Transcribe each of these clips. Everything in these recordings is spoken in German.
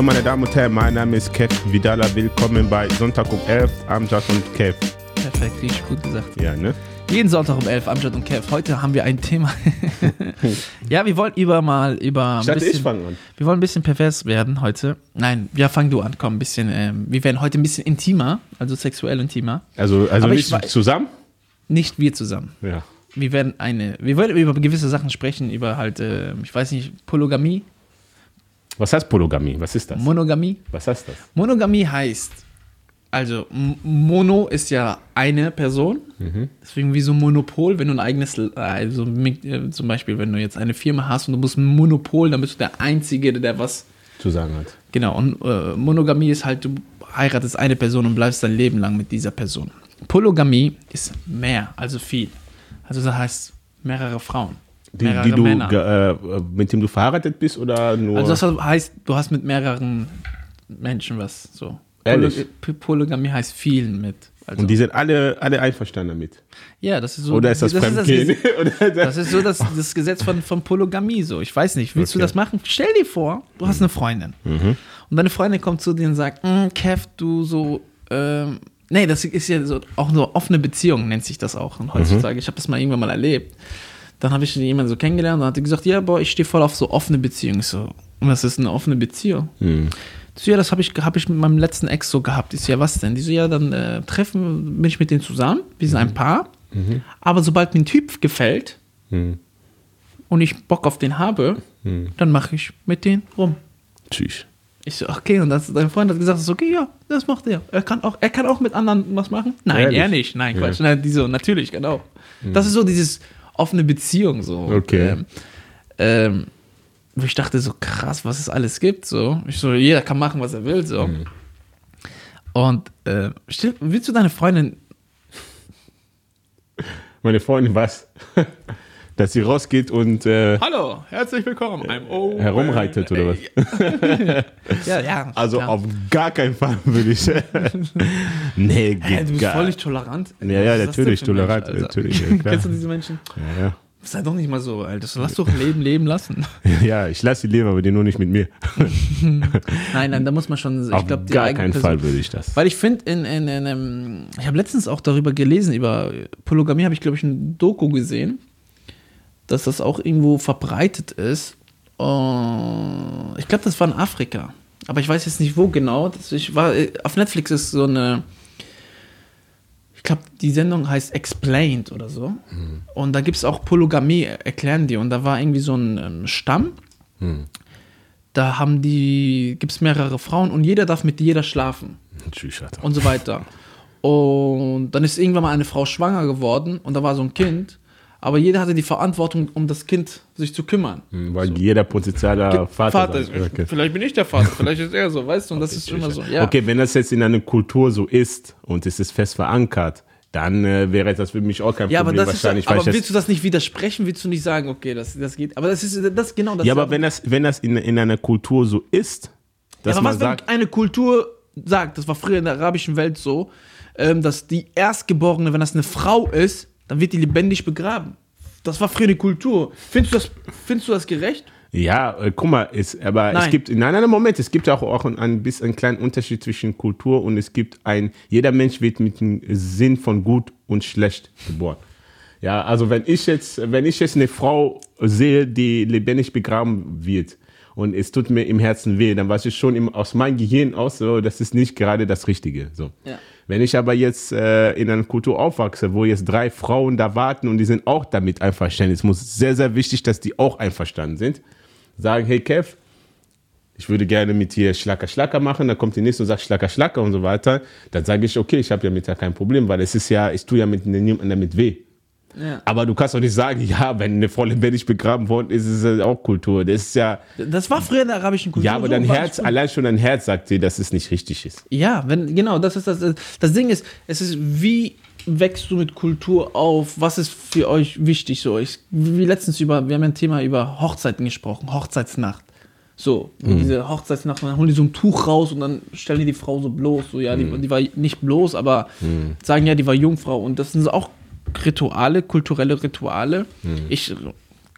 Hallo meine Damen und Herren, mein Name ist Kev Vidala. Willkommen bei Sonntag um 11, Amjad und Kev. Perfekt, richtig gut gesagt. Ja, ne? Jeden Sonntag um 11, Amjad und Kev. Heute haben wir ein Thema. ja, wir wollen über mal über. ein Ich dachte, ich bisschen- fange an. Wir wollen ein bisschen pervers werden heute. Nein, ja, fang du an, komm, ein bisschen. Ähm, wir werden heute ein bisschen intimer, also sexuell intimer. Also, also Aber nicht ich zusammen? Nicht wir zusammen. Ja. Wir werden eine. Wir wollen über gewisse Sachen sprechen, über halt, äh, ich weiß nicht, Polygamie, Was heißt Polygamie? Was ist das? Monogamie. Was heißt das? Monogamie heißt, also Mono ist ja eine Person, deswegen wie so ein Monopol, wenn du ein eigenes, also mit, äh, zum Beispiel, wenn du jetzt eine Firma hast und du musst ein Monopol, dann bist du der Einzige, der was, Zu sagen hat. genau, und äh, Monogamie ist halt, du heiratest eine Person und bleibst dein Leben lang mit dieser Person. Polygamie ist mehr, also viel. Also das heißt mehrere Frauen, Die, die du, äh, mit dem du verheiratet bist oder nur? Also das heißt, du hast mit mehreren Menschen was, so. Ehrlich? Poly- Polygamie heißt vielen mit. Also. und die sind alle, alle einverstanden damit? Ja, das ist so. Oder ist das, das, Fremdgehen? Gesetz- Oder das ist so das, das Gesetz von, von Polygamie. So, ich weiß nicht. Willst du Okay. das machen? Stell dir vor, du hast eine Freundin und deine Freundin kommt zu dir und sagt, "Mm, Kev, du so. Ähm, nee, das ist ja so auch so offene Beziehung nennt sich das auch und heutzutage. Ich habe das mal irgendwann mal erlebt. Dann habe ich jemanden so kennengelernt und hat gesagt, ja, boah, ich stehe voll auf so offene Beziehungen. So, und was ist eine offene Beziehung? Ich So, ja, das habe ich, hab ich mit meinem letzten Ex so gehabt. Ich so, ja, was denn? Die so, ja, dann äh, treffen, bin ich mit denen zusammen. Wir sind ein Paar. Aber sobald mir ein Typ gefällt und ich Bock auf den habe, dann mache ich mit denen rum. Tschüss. Ich so, okay, und das, dein Freund hat gesagt, das ist okay, ja, das macht er. Er kann auch, er kann auch mit anderen was machen? Nein, Ehrlich? er nicht. Nein, Ja. Quatsch. Nein, die so, natürlich, genau. Das ist so dieses offene Beziehung so. Okay. Ähm, ähm, wo ich dachte so, krass, was es alles gibt. So. Ich so, jeder kann machen, was er will. So. Und äh, willst du deine Freundin Meine Freundin was? Dass sie rausgeht und äh, Hallo, herzlich willkommen. I'm old. herumreitet oder was? Ja, ja. Also klar. auf gar keinen Fall würde ich. nee, geht Hä, du bist gar völlig tolerant. Ja, ja, natürlich, tolerant, Mensch, natürlich, ja, klar. Kennst du diese Menschen? Ja, ja. Sei doch nicht mal so, Alter. Lass doch Leben leben lassen. ja, ich lasse die leben, aber die nur nicht mit mir. Nein, nein, da muss man schon. Ich auf glaube, die gar keinen Person- Fall würde ich das. Weil ich finde, in, in, in, ähm, ich habe letztens auch darüber gelesen, über Polygamie habe ich, glaube ich, ein Doku gesehen, dass das auch irgendwo verbreitet ist. Und ich glaube, das war in Afrika. Aber ich weiß jetzt nicht, wo genau. Ich war, äh, auf Netflix ist so eine, ich glaube, die Sendung heißt Explained oder so. Und da gibt es auch Polygamie, erklären die. Und da war irgendwie so ein ähm, Stamm. Da haben die, gibt es mehrere Frauen und jeder darf mit jeder schlafen Tschüss, Alter. und so weiter. Und dann ist irgendwann mal eine Frau schwanger geworden und da war so ein Kind, aber jeder hatte die Verantwortung, um das Kind sich zu kümmern. Hm, Weil jeder potenzieller Vater, ist, sein. Okay. vielleicht bin ich der Vater, vielleicht ist er so, weißt du, und das ist immer so. Ja. okay, wenn das jetzt in einer Kultur so ist und es ist fest verankert, dann äh, wäre das für mich auch kein Ja, aber Problem ist, wahrscheinlich. aber weil ich willst du das nicht widersprechen? Willst du nicht sagen, okay, das, das geht? Aber das ist das genau das. ja, ist aber wenn das, wenn das in, in einer Kultur so ist, dass Ja, aber man was, wenn sagt, eine Kultur sagt, das war früher in der arabischen Welt so, ähm, dass die Erstgeborene, wenn das eine Frau ist, dann wird die lebendig begraben. Das war früher eine Kultur. Findest du das, findest du das gerecht? Ja, äh, guck mal, es, aber es Nein. gibt, nein, nein, Moment, es gibt auch, auch ein, ein bisschen einen kleinen Unterschied zwischen Kultur und es gibt ein, jeder Mensch wird mit dem Sinn von gut und schlecht geboren. Ja, also wenn ich jetzt, wenn ich jetzt eine Frau sehe, die lebendig begraben wird und es tut mir im Herzen weh, dann weiß ich schon im, aus meinem Gehirn aus, so, das ist nicht gerade das Richtige. So. Ja. Wenn ich aber jetzt äh, in einer Kultur aufwachse, wo jetzt drei Frauen da warten und die sind auch damit einverstanden, es muss sehr, sehr wichtig, dass die auch einverstanden sind, sagen, hey Kev, ich würde gerne mit dir Schlacker Schlacker machen, dann kommt die nächste und sagt Schlacker Schlacker und so weiter, dann sage ich, okay, ich habe ja mit der kein Problem, weil es ist ja, ich tue ja mit niemandem damit weh. Ja. Aber du kannst doch nicht sagen, ja, wenn eine Frau lebendig begraben worden ist, ist es auch Kultur. Das ist ja, Das war früher in der arabischen Kultur. ja, aber so, dein Herz, allein schon dein Herz sagt dir, dass es nicht richtig ist. Ja, wenn, genau, das ist das. Das Ding ist, es ist, wie wächst du mit Kultur auf? Was ist für euch wichtig? So, ich, wie letztens über, wir haben ein Thema über Hochzeiten gesprochen, Hochzeitsnacht. So, Mhm. diese Hochzeitsnacht, dann holen die so ein Tuch raus und dann stellen die die Frau so bloß. So, ja, Mhm. die, die war nicht bloß, aber sagen ja, die war Jungfrau. Und das sind so auch Rituale, kulturelle Rituale. Mhm. Ich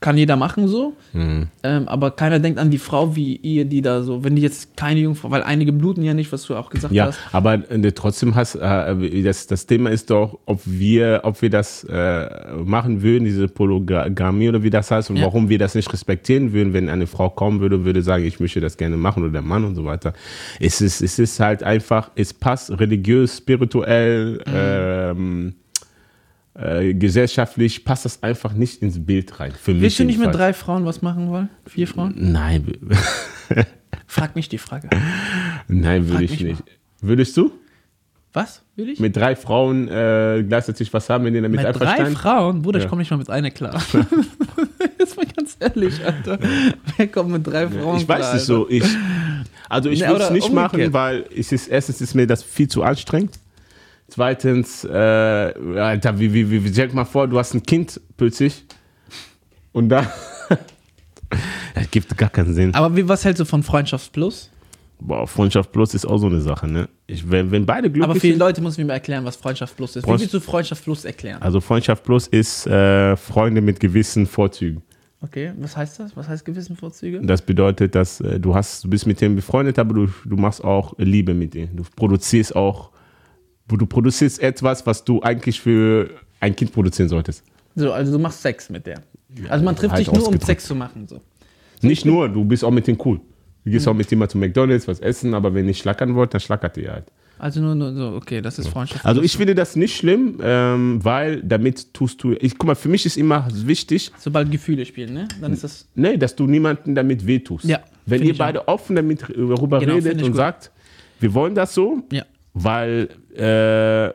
kann jeder machen so. Ähm, aber keiner denkt an die Frau wie ihr, die da so, wenn die jetzt keine Jungfrau, weil einige bluten ja nicht, was du auch gesagt Ja, hast. aber äh, trotzdem hast äh, das, das Thema ist doch, ob wir, ob wir das äh, machen würden, diese Polygamie oder wie das heißt und Ja. warum wir das nicht respektieren würden, wenn eine Frau kommen würde und würde sagen, ich möchte das gerne machen oder der Mann und so weiter. Es ist, es ist halt einfach, es passt religiös, spirituell, ähm, äh, gesellschaftlich passt das einfach nicht ins Bild rein. Für mich Willst du nicht mit drei Frauen was machen wollen? Vier Frauen? Nein, Frag mich die Frage. nein, würde ich mich nicht. Würdest du? Was? Will ich? mit drei Frauen äh, gleichzeitig was haben, wenn ihr damit Mit drei einverstanden Frauen? Bruder, ich Ja. komme nicht mal mit einer klar. Jetzt mal ganz ehrlich, Alter. Wer kommt mit drei Frauen Ich weiß klar, nicht so. Ich, also ich Nee, würde es nicht machen, umgekehrt. weil es ist, erstens ist mir das viel zu anstrengend. Zweitens, äh, Alter, wie, wie, wie, wie, stell dir mal vor, du hast ein Kind plötzlich und da. das gibt gar keinen Sinn. Aber wie, was hältst du von Freundschaft Plus? Boah, Freundschaft Plus ist auch so eine Sache, ne? Ich, wenn, wenn beide glücklich Aber viele. Leute müssen mir erklären, was Freundschaft Plus ist. Wie Freund- willst du Freundschaft Plus erklären? Also Freundschaft Plus ist äh, Freunde mit gewissen Vorzügen. Okay, was heißt das? Was heißt gewissen Vorzüge? Das bedeutet, dass äh, du hast, du bist mit dem befreundet, aber du, du machst auch Liebe mit denen. Du produzierst auch, du produzierst etwas, was du eigentlich für ein Kind produzieren solltest. So, also du machst Sex mit der. Also man trifft halt sich nur, um. Sex zu machen. So. Nicht nur, du bist auch mit denen cool. Du gehst auch mit dem mal zu McDonalds, was essen, aber wenn ihr schlackern wollt, dann schlackert ihr halt. Also nur, nur so, okay, das ist Freundschaft Also ich finde das nicht schlimm, ähm, weil damit tust du, ich guck mal, für mich ist immer wichtig, Sobald Gefühle spielen, ne? Dann ist das. nee, dass du niemanden damit wehtust. Ja, Wenn ihr ich beide offen damit darüber Genau, redet ich und gut. sagt, wir wollen das so, Ja. Weil äh,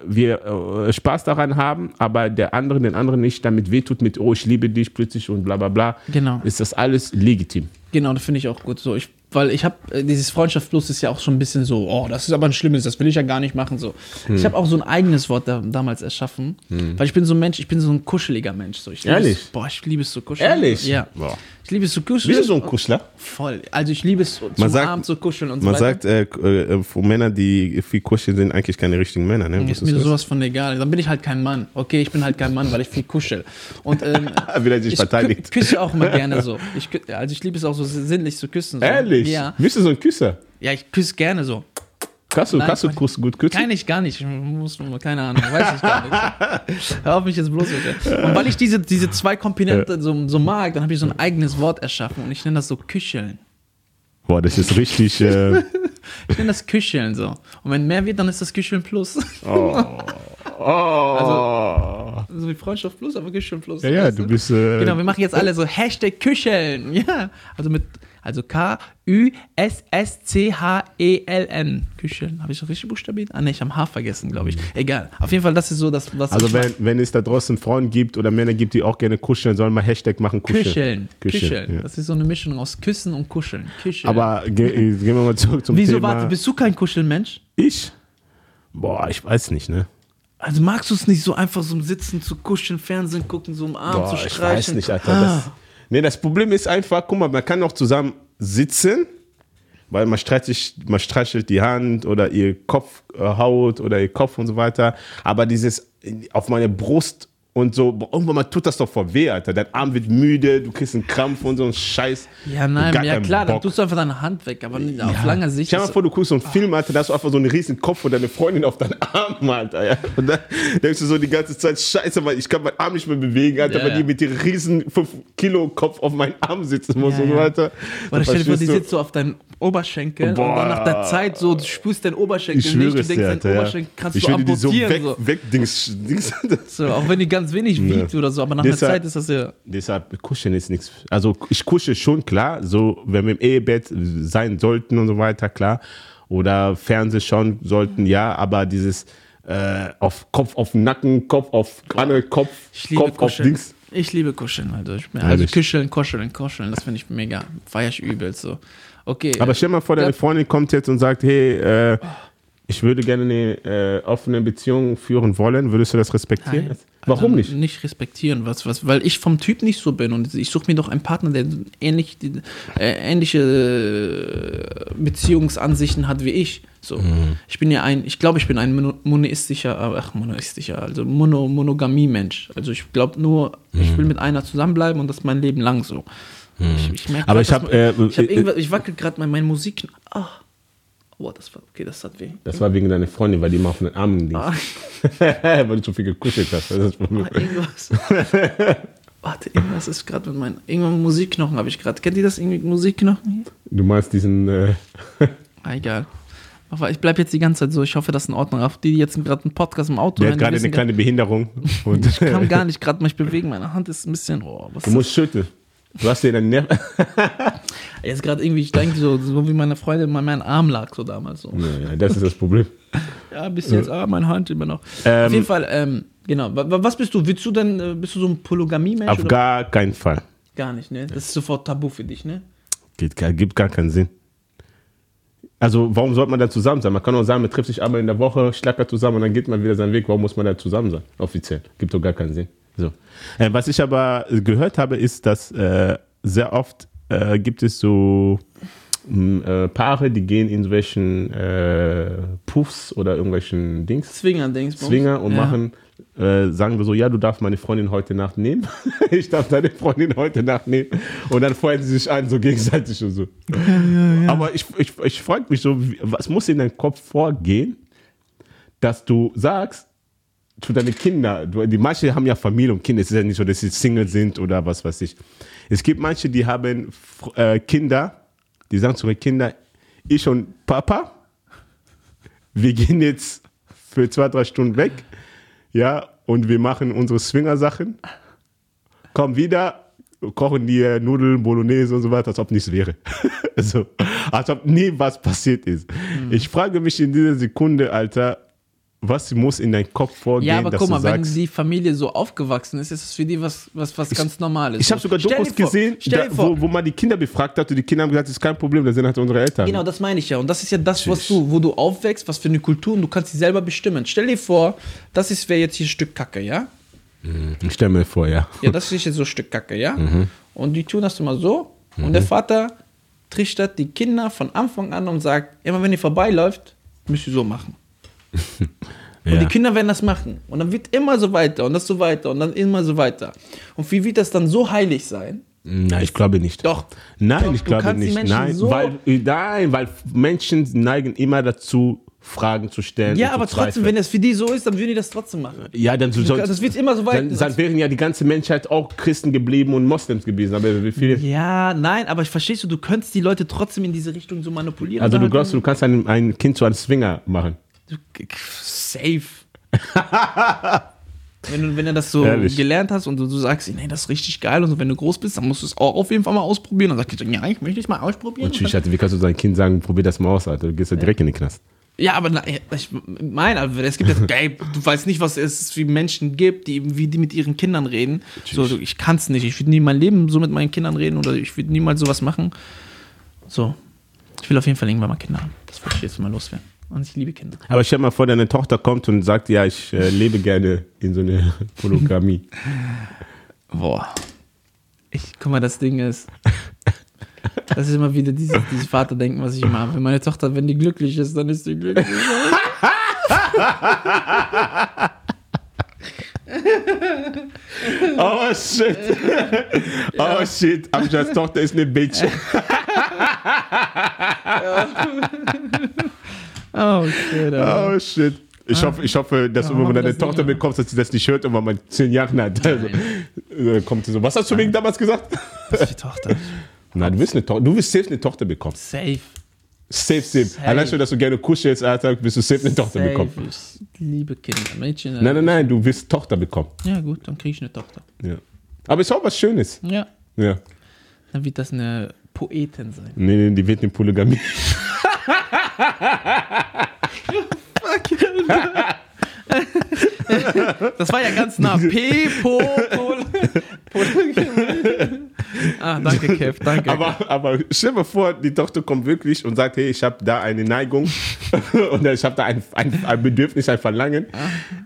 wir äh, Spaß daran haben, aber der andere den anderen nicht damit wehtut mit, oh, ich liebe dich plötzlich und bla bla bla, Genau. ist das alles legitim. Genau, das finde ich auch gut so. Ich, weil ich habe, dieses Freundschaft Plus ist ja auch schon ein bisschen so, oh, das ist aber ein schlimmes, das will ich ja gar nicht machen. So. Hm. Ich habe auch so ein eigenes Wort da, damals erschaffen, weil ich bin so ein Mensch, ich bin so ein kuscheliger Mensch. So. Ich Ehrlich? Es, boah, ich liebe es zu kuscheln. Ehrlich? Ja. Boah. Ich liebe es zu kuscheln. Bist du so ein Kuschler? Voll. Also ich liebe es zum Man sagt- Abend zu kuscheln und so Man weiter. sagt, äh, äh, für Männer, die viel kuscheln, sind eigentlich keine richtigen Männer. Ne? ist mir du sowas von egal. Dann bin ich halt kein Mann. Okay, ich bin halt kein Mann, weil ich viel kuschel. Und ähm, das? Will er sich ich verteidigt. kü küsse auch immer gerne so. Ich, also ich liebe es auch so sinnlich zu küssen. So. Ehrlich? Ja. Bist du so ein Küsser? Ja, ich küsse gerne so. Kannst du, kannst du gut küssen? Kann ich gar nicht. Ich muss, keine Ahnung, weiß ich gar nicht. Hör auf mich jetzt bloß bitte. Und weil ich diese, diese zwei Komponenten so, so mag, dann habe ich so ein eigenes Wort erschaffen und ich nenne das so Kücheln. Boah, das ist richtig. Äh, Ich nenne das Kücheln so. Und wenn mehr wird, dann ist das Kücheln plus. oh. so wie Freundschaft plus, aber Kücheln plus. ja, ja, du bist. Äh, Genau, wir machen jetzt alle so Hashtag Kücheln. Ja, also mit, also K-U-S-S-C-H-E-L-N. Kücheln. Habe ich das richtig buchstabiert? Ah, ne, ich habe H vergessen, glaube ich. Egal. Auf jeden Fall, das ist so das, was Also ich wenn, wenn es da draußen Frauen gibt oder Männer gibt, die auch gerne kuscheln, sollen mal Hashtag machen kuscheln. Kücheln. Kücheln, Kücheln. ja. Das ist so eine Mischung aus Küssen und Kuscheln. Kücheln. Aber ge äh, gehen wir mal zurück zum Wieso, Thema. warte, bist du kein Kuschelmensch? ich? Boah, ich weiß nicht, ne? Also magst du es nicht so einfach so im Sitzen zu kuscheln, Fernsehen gucken, so im Arm Boah, zu ich streicheln? weiß nicht, Alter. Ah. Das, nee, das Problem ist einfach, guck mal, man kann auch zusammen sitzen, weil man streichelt, man streichelt die Hand oder ihr Kopf äh, oder ihr Kopf und so weiter. Aber dieses auf meine Brust und so, boah, irgendwann mal tut das doch voll weh, Alter. Dein Arm wird müde, du kriegst einen Krampf und so einen Scheiß. Ja, nein, ja klar, dann Bock. tust du einfach deine Hand weg, aber nicht auf lange Sicht. Stell dir mal vor, du guckst so einen Film, Alter, da hast du einfach so einen riesen Kopf und deine Freundin auf deinen Arm, Alter. Ja? Und dann denkst du so die ganze Zeit, scheiße, Mann, ich kann meinen Arm nicht mehr bewegen, Alter, Ja, weil ja. die mit ihrem riesen 5 Kilo Kopf auf meinen Arm sitzen muss Ja, und so ja. weiter. Oder stell dir vor, die sitzt so auf deinen Oberschenkel Boah. und dann nach der Zeit so, du spürst deinen Oberschenkel Ich nicht, du denkst, dir, deinen. Ja. Oberschenkel kannst ich du würde die so amputieren. weg, so. weg Dings, Dings. So, auch wenn die ganz wenig wiegt oder so, aber nach Deshalb- einer Zeit ist das ja. Deshalb, kuscheln ist nichts. Also, ich kusche schon, klar, so, wenn wir im Ehebett sein sollten und so weiter, klar. Oder Fernseh schauen sollten, ja, aber dieses äh, auf Kopf auf Nacken, Kopf auf andere Kopf, Ich liebe Kopf auf. Dings. Ich liebe Kuscheln, also, ich, also? Kuscheln, Kuscheln, Kuscheln, das finde ich mega. Feier ich übel so. Okay. Aber stell mal vor, deine Ja. Freundin kommt jetzt und sagt, hey, äh, ich würde gerne eine äh, offene Beziehung führen wollen. Würdest du das respektieren? Nein. Warum Also nicht? Nicht respektieren, was, was, weil ich vom Typ nicht so bin und ich suche mir doch einen Partner, der ähnlich, die, äh, ähnliche äh, Beziehungsansichten hat wie ich. So, Mhm. ich bin ja ein, ich glaube, ich bin ein mono- monoistischer, äh, ach monoistischer, also Mono, Monogamie-Mensch. Also ich glaube nur, ich Mhm. will mit einer zusammenbleiben und das mein Leben lang so. Ich, ich merk Aber grad, ich dass hab, mein- äh, ich, hab äh, irgendwas, ich wackel gerade mein, mein Musik. Ah. Oh, das war, okay, das hat weh. Das war wegen deiner Freundin, weil die immer auf den Armen liegt. Ah. weil du zu viel gekuschelt hast. Das ist. Ah, irgendwas. Warte, irgendwas ist gerade mit meinen. Irgendwann Musikknochen habe ich gerade. Kennt ihr das irgendwie Musikknochen hier? Du meinst diesen. Äh, Ah, egal. Aber ich bleibe jetzt die ganze Zeit so. Ich hoffe, das ist in Ordnung. Auch die, die jetzt gerade einen Podcast im Auto der hören, gerade eine kleine Behinderung. Ich kann gar nicht gerade mich bewegen. Meine Hand ist ein bisschen. Oh, was du musst schütteln. Du hast dir deinen Nerv. Jetzt gerade irgendwie, ich denke so, so wie meine Freundin mal meinen Arm lag, so damals so. ja, das ist das Problem. Ja, bis jetzt, ah, meine Hand immer noch. Ähm, Auf jeden Fall, ähm, genau. Wa- wa- Was bist du? Willst du denn, äh, bist du so ein Polygamie-Mensch? Auf oder? gar keinen Fall. Gar nicht, ne? Das ist sofort tabu für dich, ne? Geht, gibt gar keinen Sinn. Also, warum sollte man da zusammen sein? Man kann auch sagen, man trifft sich einmal in der Woche, schlackert zusammen und dann geht man wieder seinen Weg. Warum muss man da zusammen sein? Offiziell. Gibt doch gar keinen Sinn. So. Äh, was ich aber gehört habe, ist, dass äh, sehr oft äh, gibt es so mh, äh, Paare, die gehen in solchen äh, Puffs oder irgendwelchen Dings, Zwinger-Dings. Zwinger und ja. machen, äh, sagen wir so, ja, du darfst meine Freundin heute Nacht nehmen. ich darf deine Freundin heute Nacht nehmen. Und dann freuen sie sich an, so gegenseitig und so. Aber ich, ich, ich frage mich so, was muss in deinem Kopf vorgehen, dass du sagst, zu deinen Kindern, die manche haben ja Familie und Kinder, es ist ja nicht so, dass sie Single sind oder was weiß ich. Es gibt manche, die haben äh, Kinder, die sagen zu ihren Kindern, ich und Papa, wir gehen jetzt für zwei, drei Stunden weg, ja, und wir machen unsere Swinger-Sachen, kommen wieder, kochen dir Nudeln, Bolognese und so weiter, als ob nichts wäre. so, als ob nie was passiert ist. Hm. Ich frage mich in dieser Sekunde, Alter, was muss in deinem Kopf vorgehen, Ja, aber dass guck mal, du wenn sagst, die Familie so aufgewachsen ist, ist es für die was, was, was ganz Normales. ich habe sogar Dokus gesehen, da, wo, wo man die Kinder befragt hat und die Kinder haben gesagt, das ist kein Problem, das sind halt unsere Eltern. Genau, das meine ich ja. Und das ist ja das, was du, wo du aufwächst, was für eine Kultur und du kannst sie selber bestimmen. Stell dir vor, das ist wäre jetzt hier ein Stück Kacke, ja? Ich stelle mir vor, ja. Ja, das ist jetzt so ein Stück Kacke, ja? Mhm. Und die tun das immer so. Und der Vater trichtert die Kinder von Anfang an und sagt, immer wenn ihr vorbeiläuft, müsst ihr so machen. Und ja. die Kinder werden das machen. Und dann wird immer so weiter und das so weiter und dann immer so weiter. Und wie wird das dann so heilig sein? Nein, ich glaube nicht. Doch. Nein, Doch, ich glaube nicht. Nein, so- weil, nein, weil Menschen neigen immer dazu, Fragen zu stellen. Ja, aber trotzdem, wenn das für die so ist, dann würden die das trotzdem machen. Ja, dann so, das wird immer so weit- Dann, dann wären ja die ganze Menschheit auch Christen geblieben und Moslems gewesen. Aber wie viele. Ja, nein, aber verstehst du, du könntest die Leute trotzdem in diese Richtung so manipulieren. Also, du glaubst, du kannst ein, ein Kind zu einem Swinger machen. Safe. wenn, du, wenn du das so Ehrlich. gelernt hast und du, du sagst, nee, das ist richtig geil und so, wenn du groß bist, dann musst du es auch auf jeden Fall mal ausprobieren. Dann sagst du, ja, ich möchte es mal ausprobieren. Und tschüss, Alter, wie kannst du deinem Kind sagen, probier das mal aus, Alter? Du gehst ja direkt in den Knast. Ja, aber na, ich meine, also es gibt jetzt, ey, du weißt nicht, was es für Menschen gibt, die, wie die mit ihren Kindern reden. So, du, ich kann es nicht. Ich würde nie mein Leben so mit meinen Kindern reden oder ich würde niemals sowas machen. So, ich will auf jeden Fall irgendwann mal Kinder haben. Das wollte ich jetzt mal loswerden. Und ich liebe Kinder. Aber stell dir mal vor, deine Tochter kommt und sagt, ja, ich äh, lebe gerne in so einer Polygamie. Boah. Ich, guck mal, das Ding ist. Das ist immer wieder dieses, dieses Vaterdenken, was ich immer habe. Wenn meine Tochter, wenn die glücklich ist, dann ist sie glücklich. Oh shit. Oh shit. Amjad's Tochter ist eine Bitch. Oh, shit, Alter. Oh shit. Ich hoffe, ich hoffe, dass Ja, wenn deine Tochter nicht. bekommt, dass sie das nicht hört und wenn man zehn Jahre alt also, äh, kommt sie so. Was hast du wegen damals gesagt? Das ist die Tochter. Nein, du willst eine Tochter. Du willst safe eine Tochter bekommen. Safe. Safe, safe. Safe. Allein schon, dass du gerne kuschelst, Alter, willst du safe eine Tochter Safe. bekommen. Ich liebe Kinder. Mädchen. Nein, nein, nein, du willst Tochter bekommen. Ja, gut, dann kriege ich eine Tochter. Ja. Aber ist auch was Schönes. Ja. Ja. Dann wird das eine Poetin sein. Nee, nee, die wird eine Polygamie. Das war ja ganz nah. P, Po, Pol. Ah, danke, Kev, danke. Aber, aber stell dir vor, die Tochter kommt wirklich und sagt, hey, ich habe da eine Neigung und ich habe da ein, ein, ein Bedürfnis, ein Verlangen.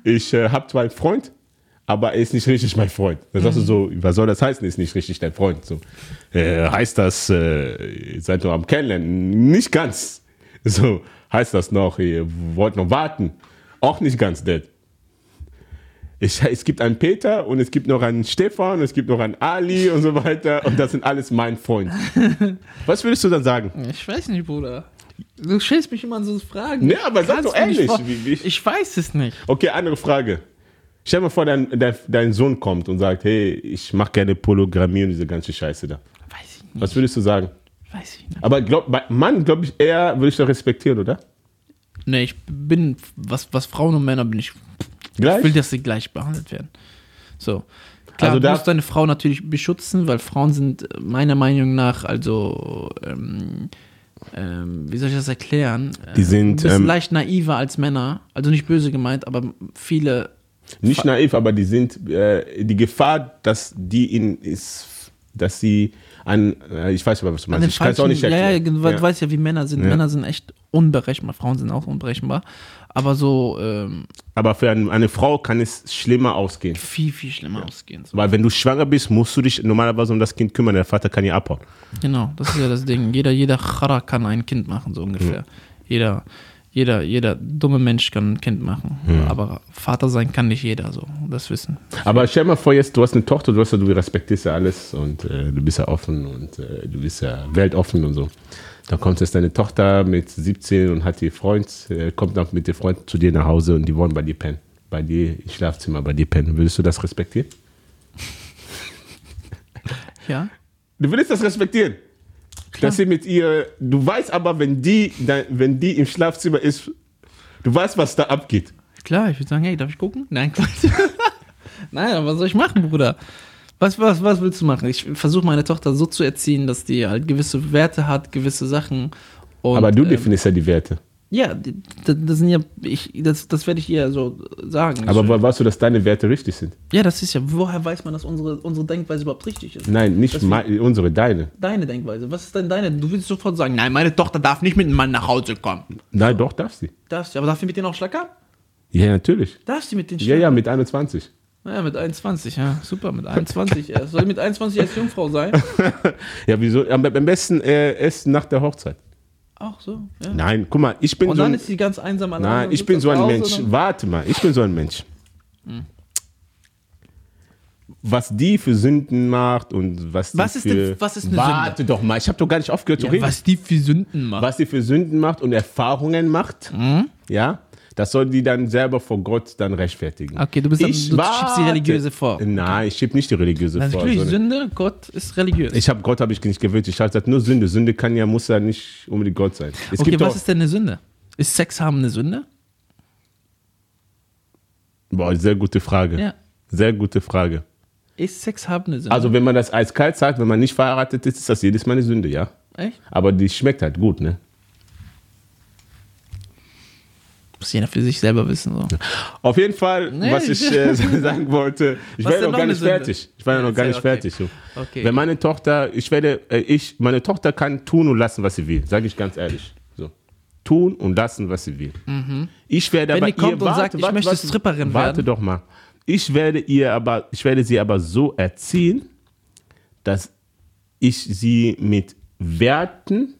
Ich äh, habe zwar einen Freund, aber er ist nicht richtig mein Freund. Dann sagst du so, was soll das heißen, ist nicht richtig dein Freund? So, äh, heißt das, äh, ihr seid noch am Kennenlernen? Nicht ganz. So, heißt das noch, ihr wollt noch warten? Auch nicht ganz, Dad. Ich, es gibt einen Peter und es gibt noch einen Stefan, es gibt noch einen Ali und so weiter und das sind alles mein Freund. Was würdest du dann sagen? ich weiß nicht, Bruder. Du stellst mich immer an so Fragen. Nee, aber sag doch ehrlich, wie- wie- Ich weiß es nicht. Okay, andere Frage. Stell dir mal vor, dein, dein, dein Sohn kommt und sagt, hey, ich mache gerne Polygamie und diese ganze Scheiße da. Weiß ich nicht. Was würdest du sagen? Weiß ich nicht. Aber glaub, bei Mann, glaube ich, eher würde ich doch respektieren, oder? Nee, ich bin, was, was Frauen und Männer bin ich. Gleich? Ich will, dass sie gleich behandelt werden. So. Klar, Also du da- musst deine Frau natürlich beschützen, weil Frauen sind meiner Meinung nach, also, ähm, ähm, wie soll ich das erklären? Die sind, Ein bisschen ähm, leicht naiver als Männer. Also nicht böse gemeint, aber viele. Nicht naiv, aber die sind, äh, die Gefahr, dass die in ist, dass sie an, äh, ich weiß aber, was du meinst. Ich kann es auch nicht falschen- ja, erklären. ja, du weißt ja, wie Männer sind. Ja. Männer sind echt unberechenbar. Frauen sind auch unberechenbar. Aber so ähm, Aber für eine, Frau kann es schlimmer ausgehen. viel, viel schlimmer ausgehen. So. Weil wenn du schwanger bist, musst du dich normalerweise um das Kind kümmern. Der Vater kann ja abhauen. Genau, das ist ja das Ding. Jeder, jeder Chara kann ein Kind machen, so ungefähr. Jeder, jeder, jeder dumme Mensch kann ein Kind machen. Aber Vater sein kann nicht jeder so. Das wissen. Aber stell mal vor, jetzt, du hast eine Tochter, du, hast ja, du respektierst ja alles und äh, du bist ja offen und äh, du bist ja weltoffen und so. Dann kommt jetzt deine Tochter mit 17 und hat ihr Freund, äh, kommt dann mit dem Freund zu dir nach Hause und die wollen bei dir pennen. Bei dir im Schlafzimmer, bei dir pennen. Würdest du das respektieren? Ja? Du würdest das respektieren. Dass sie mit ihr, du weißt aber, wenn die, wenn die im Schlafzimmer ist, du weißt, was da abgeht. Klar, ich würde sagen, hey, darf ich gucken? Nein, Quatsch. Nein, aber was soll ich machen, Bruder? Was, was, was willst du machen? Ich versuche meine Tochter so zu erziehen, dass die halt gewisse Werte hat, gewisse Sachen. Und, aber du ähm, definierst ja die Werte. Ja, das, das sind ja, ich, das, das werde ich ihr so sagen. Aber woher weißt du, dass deine Werte richtig sind? ja, das ist ja, woher weiß man, dass unsere, unsere Denkweise überhaupt richtig ist? Nein, nicht mei- unsere, deine. Deine Denkweise. Was ist denn deine? Du willst sofort sagen, nein, meine Tochter darf nicht mit einem Mann nach Hause kommen. Nein, doch, darf sie. Darf sie, aber darf sie mit denen auch schlackern? Ja, natürlich. Darf sie mit denen Ja, ja, mit 21. Naja, mit 21, ja. Super, mit 21 erst. Soll mit 21 als Jungfrau sein? Ja, wieso? Am, am besten äh, erst nach der Hochzeit. Auch so, ja. Nein, guck mal, ich bin Und so dann ein, ist sie ganz einsam alleine. Nein, und ich bin so ein zu Mensch. und- Warte mal, ich bin so ein Mensch. Was die für Sünden macht und was die Was ist für... denn- was ist eine Warte doch mal, ich habe doch gar nicht aufgehört zu Ja, reden. was die für Sünden macht. was die für Sünden macht und Erfahrungen macht, Mhm. ja, das soll die dann selber vor Gott dann rechtfertigen. Okay, du bist dann- Ich du schiebst die warte. religiöse vor. Nein, ich schieb nicht die religiöse vor. Natürlich, Sünde, Gott ist religiös. Ich habe Gott habe ich nicht gewöhnt. Ich habe gesagt, nur Sünde. Sünde kann ja, muss ja nicht unbedingt Gott sein. Es okay, was doch, ist denn eine Sünde? Ist Sex haben eine Sünde? boah, sehr gute Frage. Ja. Sehr gute Frage. Ist Sex haben eine Sünde? Also wenn man das eiskalt sagt, wenn man nicht verheiratet ist, ist das jedes Mal eine Sünde, ja. Echt? Aber die schmeckt halt gut, ne? Muss jeder für sich selber wissen. So. Auf jeden Fall, Nee, was ich äh, sagen wollte, ich war ja noch noch gar nicht fertig. Ich war ja noch gar nicht okay. fertig. So. Okay. Wenn meine Tochter, ich werde, äh, ich, meine Tochter kann tun und lassen, was sie will, sage ich ganz ehrlich. So. Tun und lassen, was sie will. Ich werde Mhm. Wenn aber die kommt ihr, und sagt, ich möchte Stripperin warte werden. doch mal. Ich werde ihr aber, ich werde sie aber so erziehen, dass ich sie mit Werten,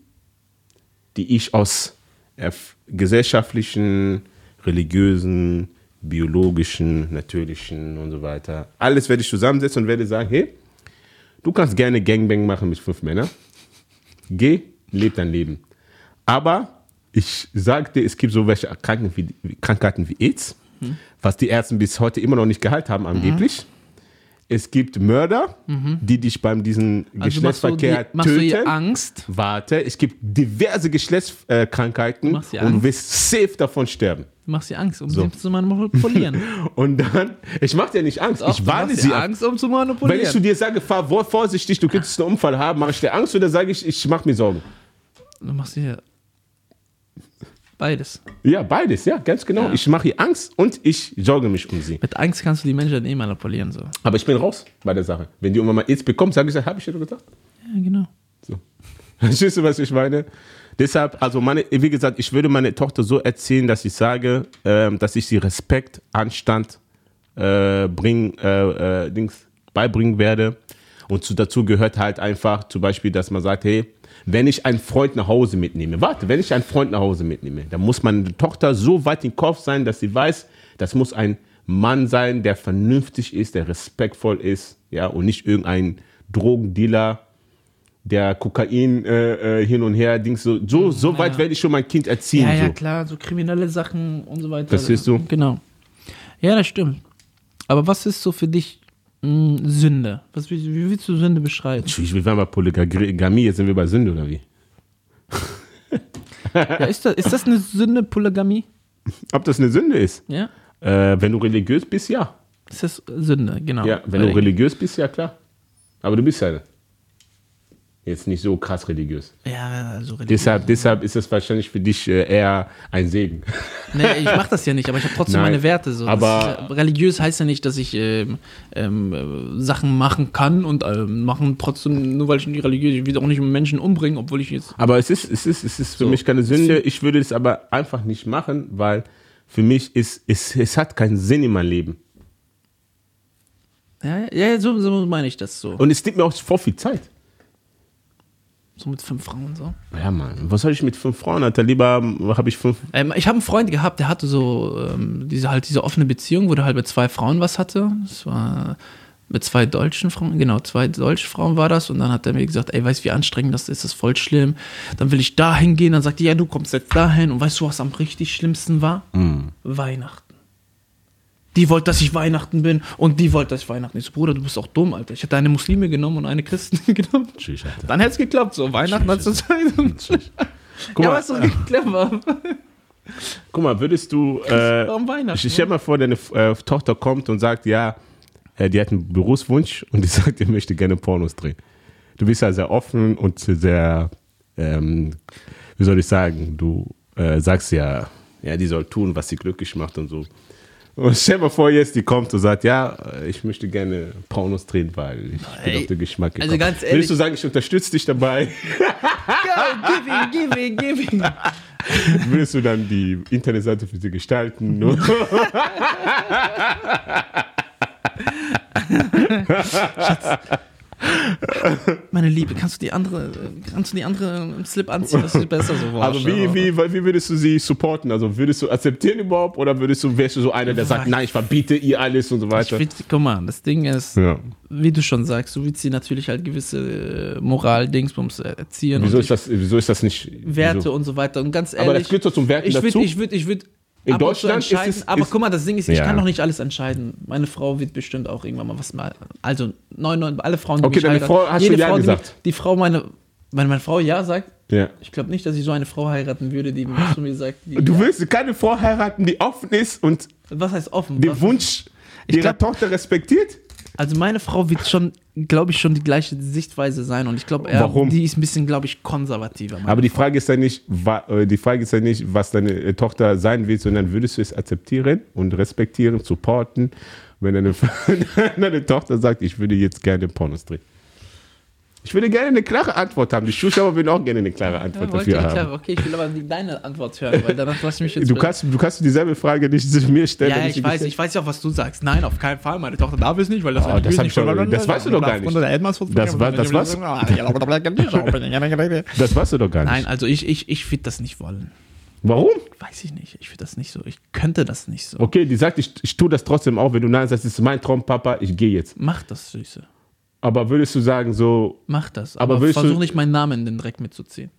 die ich aus gesellschaftlichen, religiösen, biologischen, natürlichen und so weiter, alles werde ich zusammensetzen und werde sagen, hey, du kannst gerne Gangbang machen mit fünf Männern. Geh, leb dein Leben. Aber ich dir, es gibt so welche Krankheiten wie, Krankheiten wie AIDS, was die Ärzte bis heute immer noch nicht geheilt haben, angeblich. Es gibt Mörder, die dich beim diesen Also machst du, die, Geschlechtsverkehr machst du töten. Angst? Warte, es gibt diverse Geschlechtskrankheiten und du wirst safe davon sterben. Du machst ihr Angst, um So. sie zu manipulieren. Und dann, ich mache dir nicht Angst, Doch, ich du warne machst sie. Angst, um zu Wenn ich manipulieren. zu dir sage, fahr vor- vorsichtig, du könntest einen Unfall haben, mache ich dir Angst oder sage ich, ich mache mir Sorgen? du machst ihr. Beides. Ja, beides, ja, ganz genau. Ja. Ich mache ihr Angst und ich sorge mich um sie. Mit Angst kannst du die Menschen eh manipulieren. So. Aber ich bin raus bei der Sache. Wenn die Oma mal AIDS bekommt, sage ich, habe ich dir gesagt. Ja, genau. So. Verstehst du, was ich meine? Deshalb, also meine, wie gesagt, ich würde meine Tochter so erziehen, dass ich sage, ähm, dass ich sie Respekt, Anstand äh, bringen, äh, äh, Dings beibringen werde. Und zu, dazu gehört halt einfach zum Beispiel, dass man sagt, hey, wenn ich einen Freund nach Hause mitnehme, warte, wenn ich einen Freund nach Hause mitnehme, dann muss meine Tochter so weit im Kopf sein, dass sie weiß, das muss ein Mann sein, der vernünftig ist, der respektvoll ist, ja, und nicht irgendein Drogendealer, der Kokain äh, äh, hin und her, Dings, so, so, so weit werde ich schon mein Kind erziehen. Ja, ja, so. klar, so kriminelle Sachen und so weiter. Das siehst du? Genau. Ja, das stimmt. Aber was ist so für dich mh, Sünde? Was, wie, wie willst du Sünde beschreiben? Ich will bei Polygamie, jetzt sind wir bei Sünde oder wie? Ja, ist, das, ist das eine Sünde, Polygamie? Ob das eine Sünde ist? Ja? Äh, wenn du religiös bist, ja. Ist das Sünde, genau. Ja, wenn du religiös bist, ja klar. Aber du bist ja jetzt nicht so krass religiös. Ja, also religiös. Deshalb, deshalb ist es wahrscheinlich für dich äh, eher ein Segen. Nee, ich mach das ja nicht, aber ich habe trotzdem Nein, meine Werte. So. Das aber- ist ja, religiös heißt ja nicht, dass ich ähm, ähm, äh, Sachen machen kann und ähm, machen trotzdem, nur weil ich nicht religiös ich will auch nicht Menschen umbringen, obwohl ich jetzt. Aber es ist, es ist, es ist für So. mich keine Sünde. Ich würde es aber einfach nicht machen, weil für mich ist es, es hat keinen Sinn in meinem Leben. Ja, ja, ja so, so meine ich das so. Und es nimmt mir auch vor viel Zeit. So mit fünf Frauen so. Ja, Mann, was soll ich mit fünf Frauen, Alter? Lieber habe ich fünf. Ähm, ich habe einen Freund gehabt, der hatte so ähm, diese halt diese offene Beziehung, wo der halt mit zwei Frauen was hatte. Das war mit zwei deutschen Frauen, genau, zwei deutsche Frauen war das. Und dann hat er mir gesagt, ey, weißt du, wie anstrengend das ist, das ist voll schlimm. Dann will ich da hingehen, dann sagt die, ja, du kommst jetzt dahin. Und weißt du, was am richtig schlimmsten war? Weihnachten. Die wollte, dass ich Weihnachten bin und die wollte, dass ich Weihnachten so, Bruder, du bist auch dumm, Alter. Ich hätte eine Muslime genommen und eine Christin genommen. Tschüss, Alter. Dann hätte es geklappt, so Weihnachten hat zur Zeit. Guck Ja, mal, ist doch clever. Guck mal, würdest du. Äh, Warum Weihnachten? ich stell mal vor, deine äh, Tochter kommt und sagt, ja, äh, die hat einen Berufswunsch und die sagt, die möchte gerne Pornos drehen. Du bist ja sehr offen und sehr, ähm, wie soll ich sagen, du äh, sagst ja, ja, die soll tun, was sie glücklich macht und so. Und stell mal vor, jetzt die kommt und sagt, ja, ich möchte gerne Pornos drehen, weil ich bin Ey, auf den Geschmack gekommen. also ganz ehrlich- Würdest du sagen, ich unterstütze dich dabei? Ja, gib ihm, gib ihm, gib ihm. Würdest du dann die Internetseite für sie gestalten? ne? Meine Liebe, kannst du die andere, kannst du die andere Slip anziehen? Das ist besser so. Boah, Also wie, wie, wie würdest du sie supporten? Also würdest du akzeptieren überhaupt oder würdest du, wärst du so einer, der sagt, nein, ich verbiete ihr alles und so Ich weiter? will, guck mal, das Ding ist, Ja. wie du schon sagst, du willst sie natürlich halt gewisse äh, Moral-Dingsbums erziehen Wieso und ist das, wieso ist das nicht? Werte wieso? und so weiter. Und ganz ehrlich, Aber das gehört doch zum Werten ich würde, dazu. ich würde, ich würde In ab und zu Deutschland ist es- aber ist- guck mal, das Ding ist, ich Ja. kann noch nicht alles entscheiden. Meine Frau wird bestimmt auch irgendwann mal was mal. Also neun, neun, alle Frauen, die Okay, mich deine heiraten, Frau hat jede schon Ja Frau, die, gesagt. die Frau meine, wenn meine Frau ja sagt, Ja. ich glaube nicht, dass ich so eine Frau heiraten würde, die zu mir sagt, Du willst keine Frau heiraten, die offen ist und was heißt offen? den Was- Wunsch Ich ihrer glaub- Tochter respektiert? Also meine Frau wird schon, glaube ich, schon die gleiche Sichtweise sein und ich glaube, die ist ein bisschen, glaube ich, konservativer. Aber die Frage ist ja nicht, wa- äh, die Frage ist ja nicht, was deine äh, Tochter sein will, sondern würdest du es akzeptieren und respektieren, supporten, wenn deine, deine Tochter sagt, ich würde jetzt gerne Pornos drehen? Ich würde gerne eine klare Antwort haben. Die Zuschauer würden auch gerne eine klare Ja, Antwort ich, dafür haben. klar, okay, ich will aber die, deine Antwort hören, weil danach lass ich mich jetzt. Du kannst, du kannst dieselbe Frage nicht zu mir stellen. ja, ich sie weiß, ich weiß ja auch, was du sagst. Nein, auf keinen Fall. Meine Tochter darf es nicht, weil das, Oh, das nicht ich doch- von- das weißt du doch gar nicht. Das war- das war's? Das weißt du doch gar nicht. Nein, also ich, ich, ich würde das nicht wollen. Warum? Weiß ich nicht. Ich würde das nicht so. Ich könnte das nicht so. Okay, die sagt, ich, ich tue das trotzdem auch, wenn du nein sagst, das ist mein Traum, Papa, ich gehe jetzt. Mach das, Süße. Aber würdest du sagen, so, Mach das. Aber Aber, willst du- versuch nicht, meinen Namen in den Dreck mitzuziehen.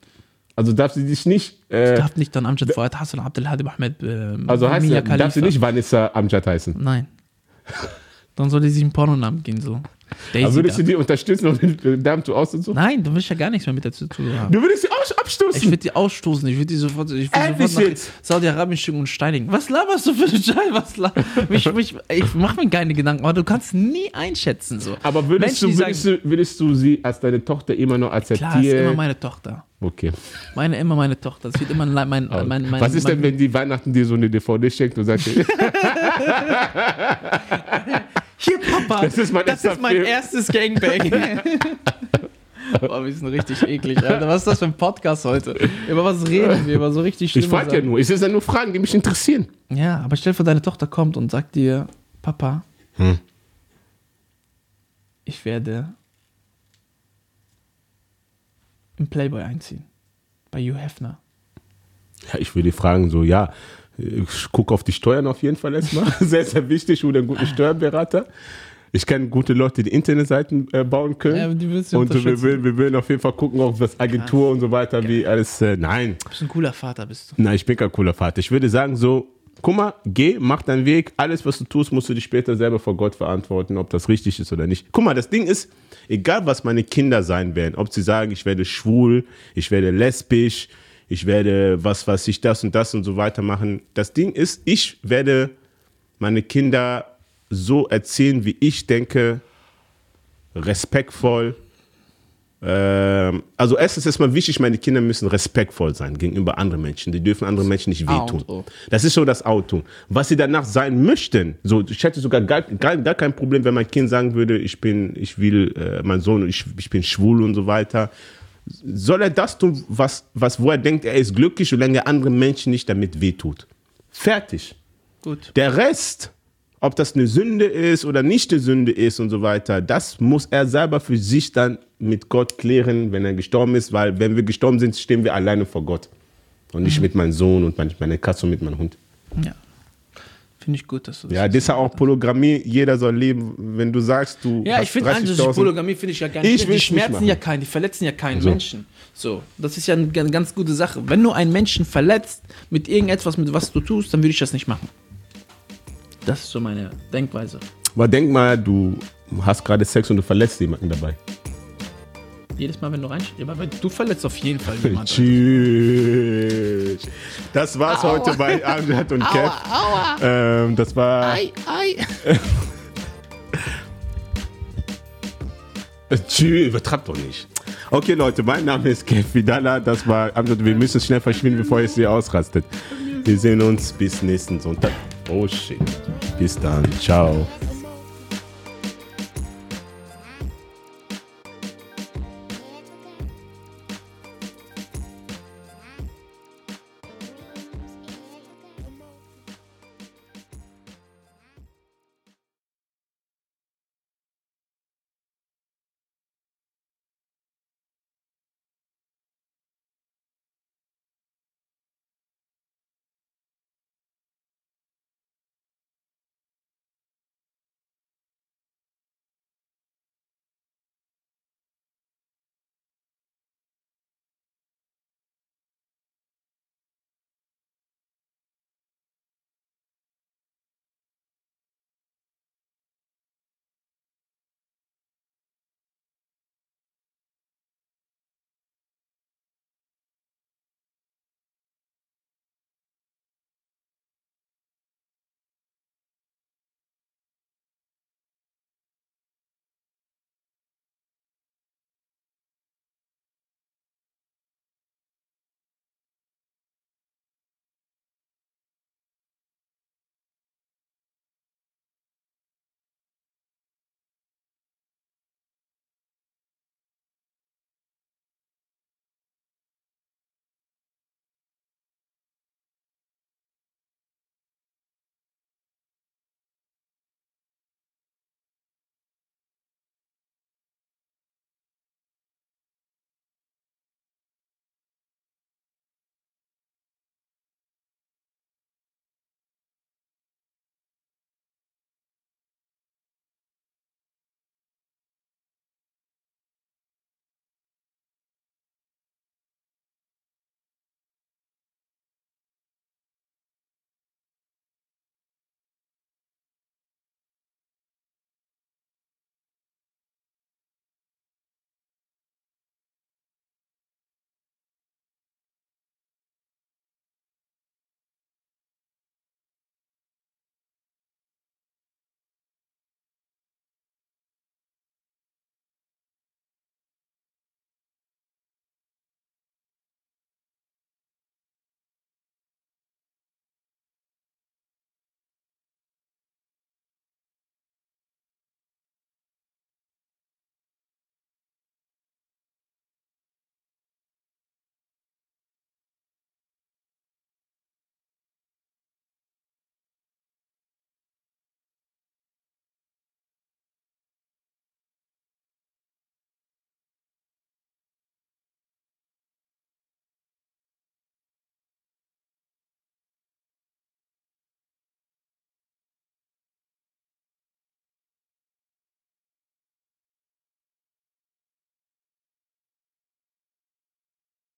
also darf sie dich nicht, äh, Darf nicht dann Amjad Fuad Hassan Abdelhadi Ahmed. ähm, also heißt sie, darf sie nicht Vanessa Amjad heißen? Nein. Dann soll die sich einen Pornonamen gehen, so. Daisy Aber würdest du die unterstützen, um den Damen zu aus und so? Nein, du willst ja gar nichts mehr mit dazu zu haben. Du würdest sie aus- abstoßen. Ich würde die ausstoßen, ich würde die sofort, ich würd Ehrlich sofort nach jetzt? Saudi-Arabien schicken und steinigen. Was laberst du für eine Scheiße? Was mich, mich, ich mach mir keine Gedanken, aber du kannst nie einschätzen. So. aber würdest, Menschen, du, würdest, du, würdest du sie als deine Tochter immer noch akzeptieren? Klar, ist immer meine Tochter. okay. Meine, immer meine Tochter. Das wird immer mein, mein, mein, mein, mein Was ist denn, wenn die Weihnachten dir so eine DVD schenkt und sagt, Hier, Papa, Das ist mein das erster ist mein erstes Gangbang. Boah, wir sind richtig eklig, Alter. Was ist das für ein Podcast heute? Über was reden wir? Über so richtig schlimme ich frage ja nur, es ist ja nur Fragen, die mich interessieren. Ja, aber stell dir vor, deine Tochter kommt und sagt dir, Papa, Hm. ich werde im Playboy einziehen. Bei Hugh Hefner. Ja, ich würde fragen, so, ja, ich gucke auf die Steuern auf jeden Fall erstmal. sehr, sehr wichtig, oder einen guten Steuerberater. Ich kenne gute Leute, die Internetseiten äh, bauen können. Ja, die willst du und wir will, wir wollen auf jeden Fall gucken, ob das Agentur und so weiter, wie alles. Äh, nein, Du bist ein cooler Vater, bist du. nein, ich bin kein cooler Vater. Ich würde sagen, so, guck mal, geh, mach deinen Weg. Alles, was du tust, musst du dich später selber vor Gott verantworten, ob das richtig ist oder nicht. Guck mal, das Ding ist, egal was meine Kinder sein werden, ob sie sagen, ich werde schwul, ich werde lesbisch, ich werde was, was ich das und das und so weiter machen. Das Ding ist, ich werde meine Kinder so erziehen, wie ich denke, respektvoll. Ähm, also erstens ist mal wichtig, meine Kinder müssen respektvoll sein gegenüber anderen Menschen. Die dürfen anderen Menschen nicht wehtun. Das ist so das Auto. Was sie danach sein möchten, so ich hätte sogar gar, gar, gar kein Problem, wenn mein Kind sagen würde, ich bin, ich will, äh, mein Sohn, ich, ich bin schwul und so weiter. Soll er das tun, was, was, wo er denkt, er ist glücklich, solange er anderen Menschen nicht damit wehtut. Fertig. Gut. Der Rest, ob das eine Sünde ist oder nicht eine Sünde ist und so weiter, das muss er selber für sich dann mit Gott klären, wenn er gestorben ist, weil wenn wir gestorben sind, stehen wir alleine vor Gott. Und nicht mit meinem Sohn und mein- meiner Katze und mit meinem Hund. Ja. Finde ich gut, dass du das Ja, das ist ja auch Polygamie, jeder soll leben. Wenn du sagst, du Ja, ich finde 30.000 Polygamie finde ich ja gar Ich nicht. schlimm. will's die schmerzen ja keinen, die verletzen ja keinen Menschen. So, das ist ja eine ganz, ganz gute Sache. Wenn du einen Menschen verletzt mit irgendetwas, mit was du tust, dann würde ich das nicht machen. Das ist so meine Denkweise. Aber denk mal, du hast gerade Sex und du verletzt jemanden dabei. Jedes Mal, wenn du reinstehst, aber du verletzt auf jeden Fall jemanden. Tschüss. Das war's heute bei Amjad und Kev. aua. Ähm, das war. Ei, ei. Tschüss, übertreibt doch nicht. Okay, Leute, mein Name ist Kev Vidala. Das war Amjad. Wir müssen schnell verschwinden, bevor es hier ausrastet. Wir sehen uns bis nächsten Sonntag. Oh shit. Bis dann. Ciao.